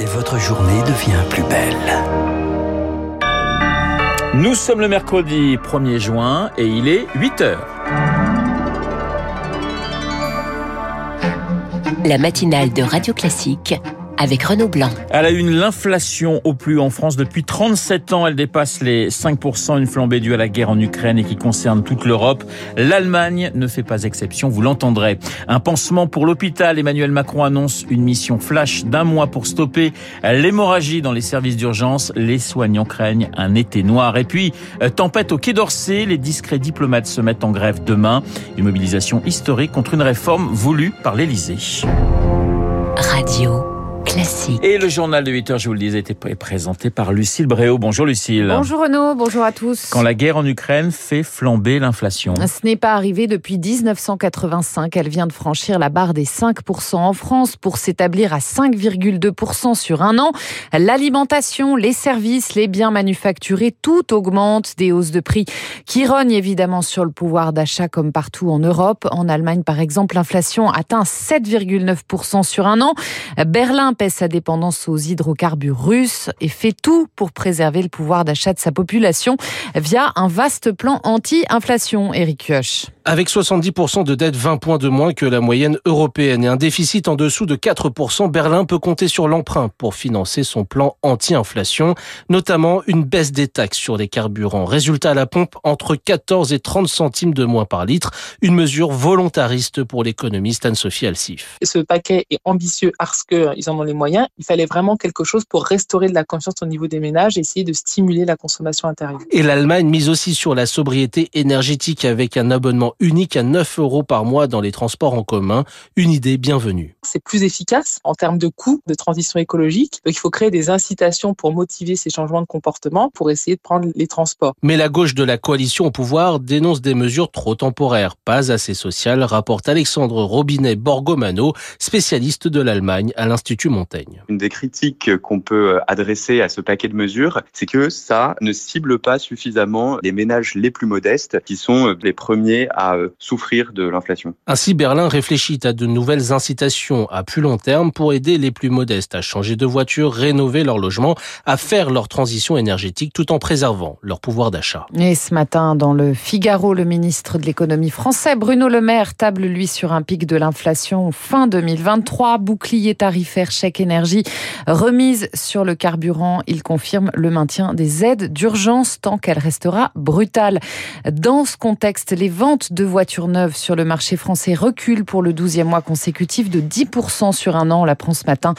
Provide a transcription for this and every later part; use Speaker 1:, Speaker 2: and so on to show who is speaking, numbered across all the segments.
Speaker 1: et votre journée devient plus belle.
Speaker 2: Nous sommes le mercredi 1er juin et il est 8 heures.
Speaker 3: La matinale de Radio Classique avec Renaud Blanc.
Speaker 2: À la une, l'inflation au plus en France depuis 37 ans. Elle dépasse les 5%, une flambée due à la guerre en Ukraine et qui concerne toute l'Europe. L'Allemagne ne fait pas exception, vous l'entendrez. Un pansement pour l'hôpital. Emmanuel Macron annonce une mission flash d'un mois pour stopper l'hémorragie dans les services d'urgence. Les soignants craignent un été noir. Et puis, euh, tempête au Quai d'Orsay. Les discrets diplomates se mettent en grève demain. Une mobilisation historique contre une réforme voulue par l'Élysée.
Speaker 3: Radio. Classique.
Speaker 2: Et le journal de 8 heures, je vous le disais, était présenté par Lucille Bréau. Bonjour Lucille.
Speaker 4: Bonjour Renaud, bonjour à tous.
Speaker 2: Quand la guerre en Ukraine fait flamber l'inflation.
Speaker 4: Ce n'est pas arrivé depuis 1985. Elle vient de franchir la barre des 5% en France pour s'établir à 5,2% sur un an. L'alimentation, les services, les biens manufacturés, tout augmente. Des hausses de prix qui rognent évidemment sur le pouvoir d'achat comme partout en Europe. En Allemagne, par exemple, l'inflation atteint 7,9% sur un an. Berlin sa dépendance aux hydrocarbures russes et fait tout pour préserver le pouvoir d'achat de sa population via un vaste plan anti-inflation, Eric Kioch.
Speaker 5: Avec 70% de dette, 20 points de moins que la moyenne européenne et un déficit en dessous de 4%, Berlin peut compter sur l'emprunt pour financer son plan anti-inflation, notamment une baisse des taxes sur les carburants. Résultat à la pompe, entre 14 et 30 centimes de moins par litre, une mesure volontariste pour l'économiste Anne-Sophie Alsif.
Speaker 6: Ce paquet est ambitieux parce qu'ils en ont les moyens. Il fallait vraiment quelque chose pour restaurer de la confiance au niveau des ménages et essayer de stimuler la consommation intérieure.
Speaker 5: Et l'Allemagne mise aussi sur la sobriété énergétique avec un abonnement unique à 9 euros par mois dans les transports en commun. Une idée bienvenue.
Speaker 6: C'est plus efficace en termes de coûts de transition écologique. Donc il faut créer des incitations pour motiver ces changements de comportement pour essayer de prendre les transports.
Speaker 5: Mais la gauche de la coalition au pouvoir dénonce des mesures trop temporaires, pas assez sociales, rapporte Alexandre Robinet Borgomano, spécialiste de l'Allemagne à l'Institut Montaigne.
Speaker 7: Une des critiques qu'on peut adresser à ce paquet de mesures, c'est que ça ne cible pas suffisamment les ménages les plus modestes qui sont les premiers à souffrir de l'inflation.
Speaker 5: Ainsi, Berlin réfléchit à de nouvelles incitations à plus long terme pour aider les plus modestes à changer de voiture, rénover leur logement, à faire leur transition énergétique tout en préservant leur pouvoir d'achat.
Speaker 4: Et ce matin, dans le Figaro, le ministre de l'économie français, Bruno Le Maire, table lui sur un pic de l'inflation fin 2023, bouclier tarifaire, chèque énergie, remise sur le carburant. Il confirme le maintien des aides d'urgence tant qu'elle restera brutale. Dans ce contexte, les ventes de voitures neuves sur le marché français reculent pour le 12e mois consécutif de 10% sur un an. On l'apprend ce matin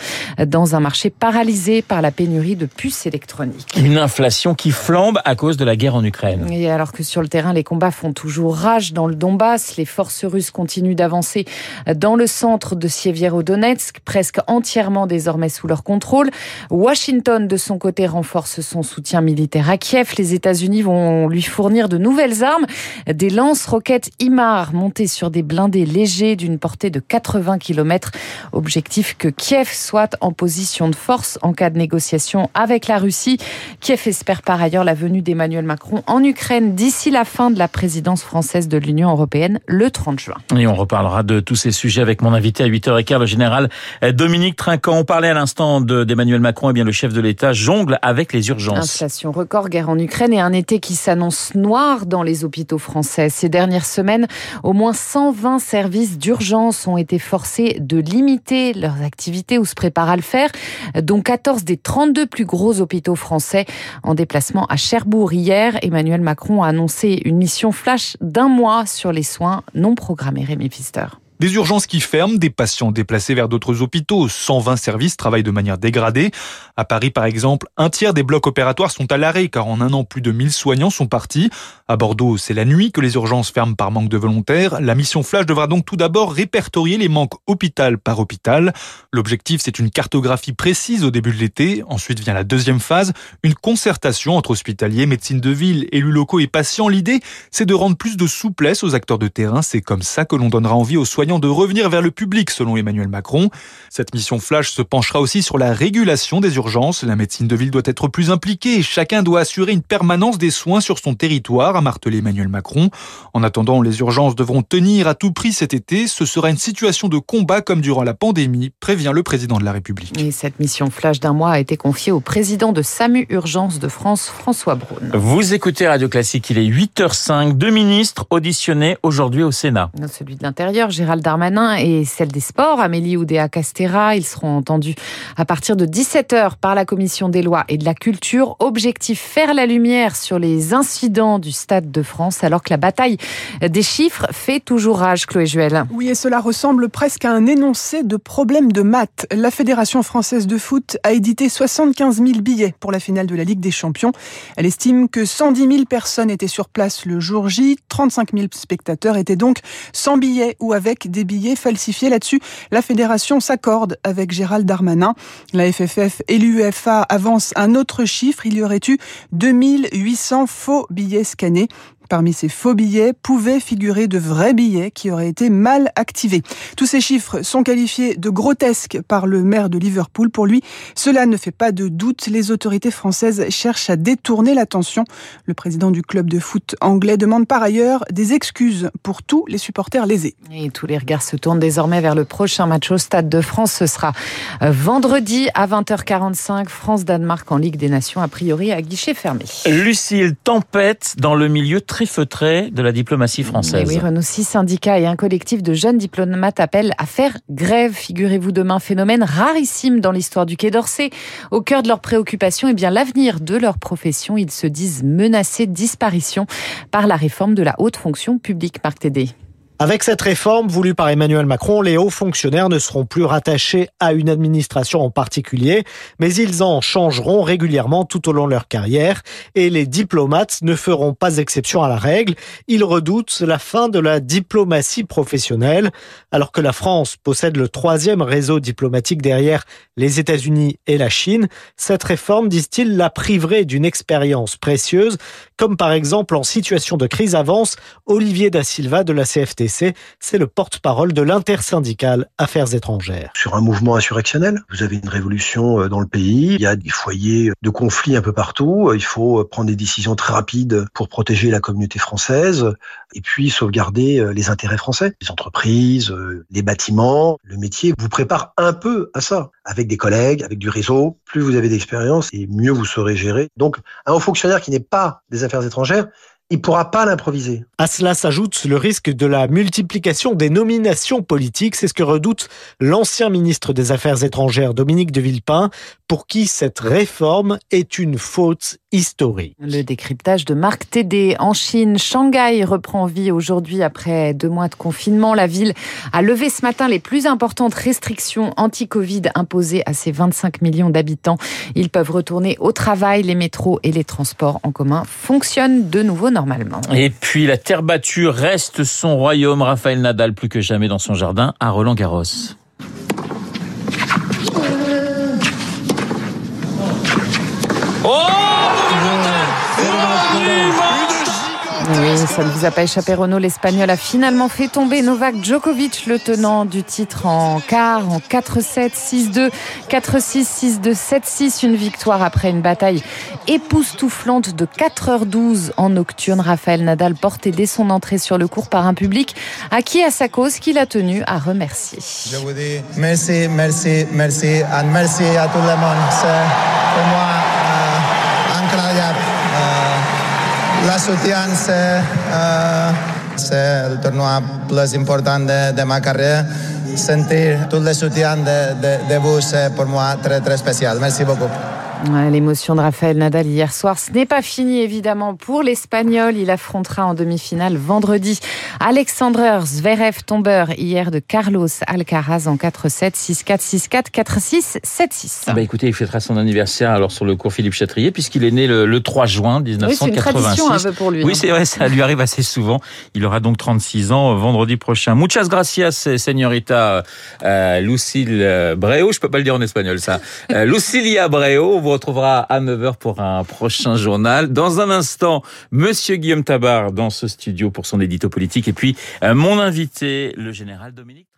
Speaker 4: dans un marché paralysé par la pénurie de puces électroniques.
Speaker 2: Une inflation qui flambe à cause de la guerre en Ukraine.
Speaker 4: Et alors que sur le terrain, les combats font toujours rage dans le Donbass, les forces russes continuent d'avancer dans le centre de Sieviero-Donetsk, presque entièrement désormais sous leur contrôle. Washington, de son côté, renforce son soutien militaire à Kiev. Les États-Unis vont lui fournir de nouvelles armes, des lance-roquettes IMAR montées sur des blindés légers d'une portée de 80 km. Objectif que Kiev soit en position de force en cas de négociation avec la Russie. Kiev espère par ailleurs la venue d'Emmanuel Macron en Ukraine d'ici la fin de la présidence française de l'Union européenne le 30 juin.
Speaker 2: Et on reparlera de tous ces sujets avec mon invité à 8h15, le général Dominique Trinquant. On parlait à l'instant d'Emmanuel Macron, et bien le chef de l'État jongle avec les urgences.
Speaker 4: Inflation record, guerre en Ukraine et un été qui s'annonce noir dans les hôpitaux français. Ces dernières semaines, au moins 120 services d'urgence ont été forcés de limiter leurs activités ou se préparent à le faire, dont 14 des 32 plus gros hôpitaux français. En déplacement à Cherbourg hier, Emmanuel Macron a annoncé une mission flash d'un mois sur les soins non programmés. Rémi Pfister.
Speaker 8: Des urgences qui ferment, des patients déplacés vers d'autres hôpitaux. 120 services travaillent de manière dégradée. À Paris, par exemple, un tiers des blocs opératoires sont à l'arrêt car en un an, plus de 1000 soignants sont partis. À Bordeaux, c'est la nuit que les urgences ferment par manque de volontaires. La mission Flash devra donc tout d'abord répertorier les manques hôpital par hôpital. L'objectif, c'est une cartographie précise au début de l'été. Ensuite vient la deuxième phase, une concertation entre hospitaliers, médecine de ville, élus locaux et patients. L'idée, c'est de rendre plus de souplesse aux acteurs de terrain. C'est comme ça que l'on donnera envie aux soignants soignants de revenir vers le public, selon Emmanuel Macron. Cette mission flash se penchera aussi sur la régulation des urgences. La médecine de ville doit être plus impliquée et chacun doit assurer une permanence des soins sur son territoire, a martelé Emmanuel Macron. En attendant, les urgences devront tenir à tout prix cet été. Ce sera une situation de combat comme durant la pandémie, prévient le président de la République.
Speaker 4: Et cette mission flash d'un mois a été confiée au président de SAMU Urgence de France, François Braun.
Speaker 2: Vous écoutez Radio Classique, il est 8h05. Deux ministres auditionnés aujourd'hui au Sénat.
Speaker 4: Celui de l'Intérieur, Gérald Darmanin, et celle des Sports, Amélie Oudéa-Castera. Ils seront entendus à partir de 17h par la Commission des lois et de la culture. Objectif, faire la lumière sur les incidents du Stade de France, alors que la bataille des chiffres fait toujours rage, Chloé Juel.
Speaker 9: Oui, et cela ressemble presque à un énoncé de problème de maths. La Fédération française de foot a édité 75 000 billets pour la finale de la Ligue des Champions. Elle estime que 110 000 personnes étaient sur place le jour J, 35 000 spectateurs étaient donc sans billets ou avec des billets falsifiés. Là-dessus, la fédération s'accorde avec Gérald Darmanin. La FFF et l'UEFA avancent un autre chiffre. Il y aurait eu 2800 faux billets scannés. Parmi ces faux billets pouvaient figurer de vrais billets qui auraient été mal activés. Tous ces chiffres sont qualifiés de grotesques par le maire de Liverpool. Pour lui, cela ne fait pas de doute. Les autorités françaises cherchent à détourner l'attention. Le président du club de foot anglais demande par ailleurs des excuses pour tous les supporters lésés.
Speaker 4: Et tous les regards se tournent désormais vers le prochain match au Stade de France. Ce sera euh, vendredi à 20h45, France-Danemark en Ligue des Nations, a priori à guichet fermé.
Speaker 2: Lucille, tempête dans le milieu très feutré de la diplomatie française.
Speaker 4: oui, Renault, six syndicats et un collectif de jeunes diplomates appellent à faire grève. Figurez-vous demain, phénomène rarissime dans l'histoire du Quai d'Orsay. Au cœur de leurs préoccupations, eh bien l'avenir de leur profession. Ils se disent menacés de disparition par la réforme de la haute fonction publique. Marc Tédé.
Speaker 10: Avec cette réforme voulue par Emmanuel Macron, les hauts fonctionnaires ne seront plus rattachés à une administration en particulier, mais ils en changeront régulièrement tout au long de leur carrière et les diplomates ne feront pas exception à la règle. Ils redoutent la fin de la diplomatie professionnelle, alors que la France possède le troisième réseau diplomatique derrière les États-Unis et la Chine. Cette réforme, disent-ils, la priverait d'une expérience précieuse, comme par exemple en situation de crise avance Olivier Da Silva de la CFT c'est le porte-parole de l'intersyndicale Affaires étrangères.
Speaker 11: Sur un mouvement insurrectionnel, vous avez une révolution euh, dans le pays, il y a des foyers de conflits un peu partout, il faut euh, prendre des décisions très rapides pour protéger la communauté française et puis sauvegarder euh, les intérêts français. Les entreprises, les bâtiments, le métier vous prépare un peu à ça. Avec des collègues, avec du réseau, plus vous avez d'expérience et mieux vous saurez gérer. Donc un haut fonctionnaire qui n'est pas des affaires étrangères, il pourra pas l'improviser.
Speaker 10: À cela s'ajoute le risque de la multiplication des nominations politiques. C'est ce que redoute l'ancien ministre des Affaires étrangères Dominique de Villepin, pour qui cette réforme est une faute historique.
Speaker 4: Le décryptage de Marc Tédé en Chine. Shanghai reprend vie aujourd'hui après deux mois de confinement. La ville a levé ce matin les plus importantes restrictions anti-Covid imposées à ses 25 millions d'habitants. Ils peuvent retourner au travail. Les métros et les transports en commun fonctionnent de nouveau normalement.
Speaker 2: Et puis la terre battue reste son royaume. Raphaël Nadal plus que jamais dans son jardin à Roland Garros.
Speaker 4: Ça ne vous a pas échappé, Renault. L'Espagnol a finalement fait tomber Novak Djokovic, le tenant du titre en quart, en 4-7, 6-2, 4-6, 6-2, 7-6. Une victoire après une bataille époustouflante de 4h12 en nocturne. Raphaël Nadal porté dès son entrée sur le cours par un public à qui à sa cause qu'il a tenu à remercier.
Speaker 12: Je vous dis merci, merci, merci, et merci à tout le monde. C'est moi Euh, la soutien, c'est euh, c'est le tournoi plus important de, de, ma carrière. Sentir tout le soutien de, de, de vous, c'est pour moi très, très spécial. Merci beaucoup.
Speaker 4: L'émotion de Raphaël Nadal hier soir, ce n'est pas fini évidemment pour l'Espagnol. Il affrontera en demi-finale vendredi Alexander Zverev, tombeur hier de Carlos Alcaraz en 4-7, 6-4, 6-4, 4-6, 7-6.
Speaker 2: Ah bah écoutez, il fêtera son anniversaire alors sur le cours Philippe Chatrier puisqu'il est né le, le, 3 juin 1986. Oui, c'est une tradition
Speaker 4: un peu pour lui.
Speaker 2: Oui, c'est vrai, ça lui arrive assez souvent. Il aura donc 36 ans vendredi prochain. Muchas gracias, señorita euh, Lucille Breo. Je peux pas le dire en espagnol ça. Euh, Lucilia Breo. Retrouvera à 9h pour un prochain journal. Dans un instant, Monsieur Guillaume Tabar dans ce studio pour son édito politique. Et puis, euh, mon invité, le général Dominique